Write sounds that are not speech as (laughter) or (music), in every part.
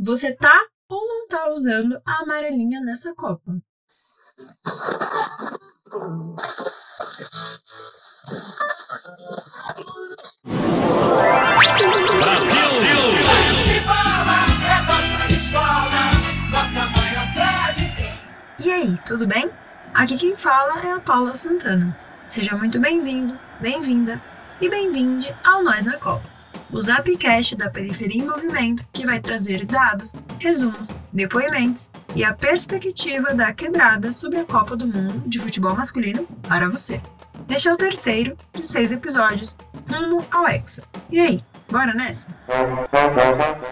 Você tá ou não tá usando a amarelinha nessa Copa? E aí, tudo bem? Aqui quem fala é a Paula Santana. Seja muito bem-vindo, bem-vinda e bem-vinde ao Nós na Copa o Zapcast da Periferia em Movimento, que vai trazer dados, resumos, depoimentos e a perspectiva da quebrada sobre a Copa do Mundo de futebol masculino para você. Este é o terceiro de seis episódios rumo ao Hexa. E aí, bora nessa?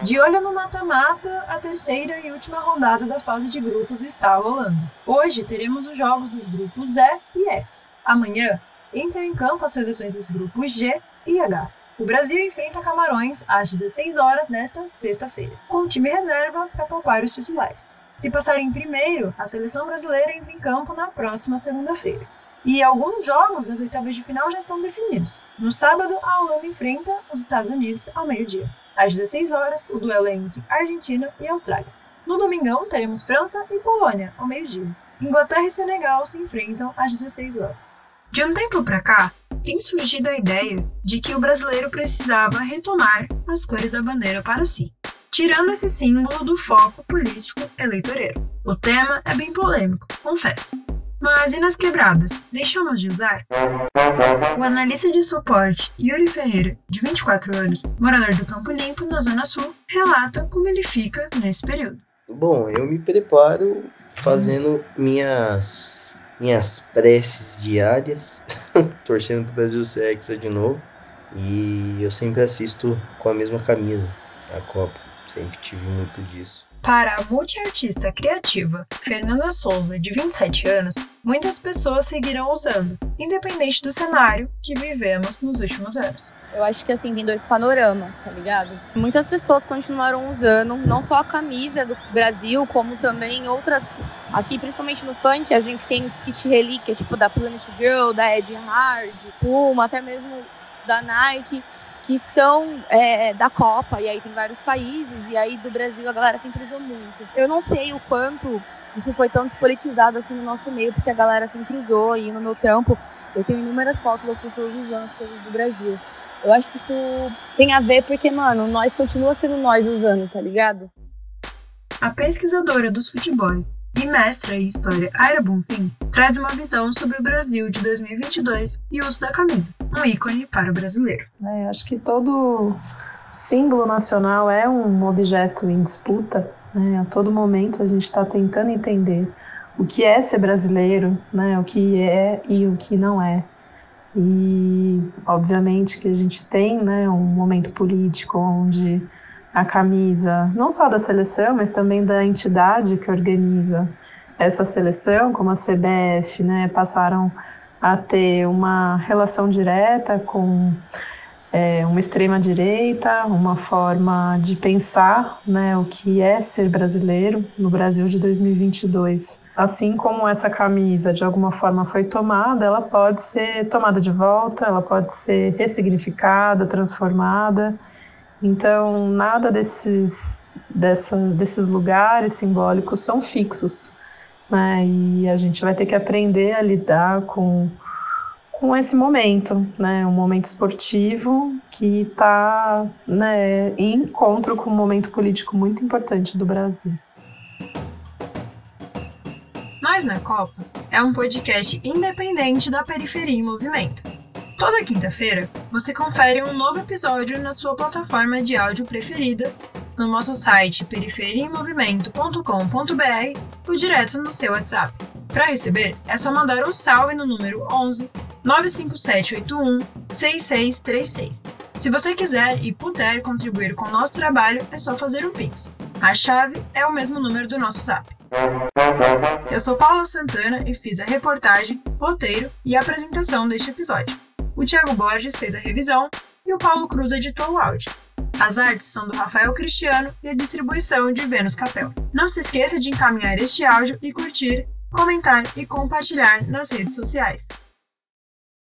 De olho no mata-mata, a terceira e última rodada da fase de grupos está rolando. Hoje teremos os jogos dos grupos E e F. Amanhã entram em campo as seleções dos grupos G e H. O Brasil enfrenta Camarões às 16 horas nesta sexta-feira, com o time reserva para poupar os titulares. Se passar em primeiro, a seleção brasileira entra em campo na próxima segunda-feira. E alguns jogos das oitavas de final já estão definidos. No sábado, a Holanda enfrenta os Estados Unidos ao meio-dia. Às 16 horas, o duelo é entre Argentina e Austrália. No domingão, teremos França e Polônia ao meio-dia. Inglaterra e Senegal se enfrentam às 16 horas. De um tempo para cá, tem surgido a ideia de que o brasileiro precisava retomar as cores da bandeira para si, tirando esse símbolo do foco político eleitoreiro. O tema é bem polêmico, confesso. Mas e nas quebradas? Deixamos de usar? O analista de suporte Yuri Ferreira, de 24 anos, morador do Campo Limpo, na Zona Sul, relata como ele fica nesse período. Bom, eu me preparo fazendo minhas minhas preces diárias, (laughs) torcendo pro Brasil ser hexa de novo. E eu sempre assisto com a mesma camisa da Copa. Sempre tive muito disso. Para a multiartista criativa Fernanda Souza, de 27 anos, muitas pessoas seguirão usando, independente do cenário que vivemos nos últimos anos. Eu acho que assim tem dois panoramas, tá ligado? Muitas pessoas continuaram usando não só a camisa do Brasil, como também outras. Aqui, principalmente no funk, a gente tem os kit relíquia, tipo da Planet Girl, da Ed Hard, Puma, até mesmo da Nike que são é, da Copa, e aí tem vários países, e aí do Brasil a galera sempre usou muito. Eu não sei o quanto isso foi tão despolitizado assim no nosso meio, porque a galera sempre usou, e no meu trampo eu tenho inúmeras fotos das pessoas usando as coisas do Brasil. Eu acho que isso tem a ver porque, mano, nós continua sendo nós usando, tá ligado? A pesquisadora dos futebols e mestra em História Aira Bonfim traz uma visão sobre o Brasil de 2022 e o uso da camisa, um ícone para o brasileiro. É, acho que todo símbolo nacional é um objeto em disputa. Né? A todo momento a gente está tentando entender o que é ser brasileiro, né? o que é e o que não é. E obviamente que a gente tem né, um momento político onde a camisa, não só da seleção, mas também da entidade que organiza essa seleção, como a CBF, né, passaram a ter uma relação direta com é, uma extrema direita, uma forma de pensar, né, o que é ser brasileiro no Brasil de 2022. Assim como essa camisa de alguma forma foi tomada, ela pode ser tomada de volta, ela pode ser ressignificada, transformada. Então, nada desses, dessa, desses lugares simbólicos são fixos. Né? E a gente vai ter que aprender a lidar com, com esse momento, né? um momento esportivo que está né, em encontro com um momento político muito importante do Brasil. Nós na Copa é um podcast independente da Periferia em Movimento Toda quinta-feira, você confere um novo episódio na sua plataforma de áudio preferida, no nosso site periferiamovimento.com.br ou direto no seu WhatsApp. Para receber, é só mandar um salve no número 11 95781 6636. Se você quiser e puder contribuir com o nosso trabalho, é só fazer um Pix. A chave é o mesmo número do nosso Zap. Eu sou Paula Santana e fiz a reportagem, roteiro e apresentação deste episódio. O Thiago Borges fez a revisão e o Paulo Cruz editou o áudio. As artes são do Rafael Cristiano e a distribuição de Vênus Capel. Não se esqueça de encaminhar este áudio e curtir, comentar e compartilhar nas redes sociais.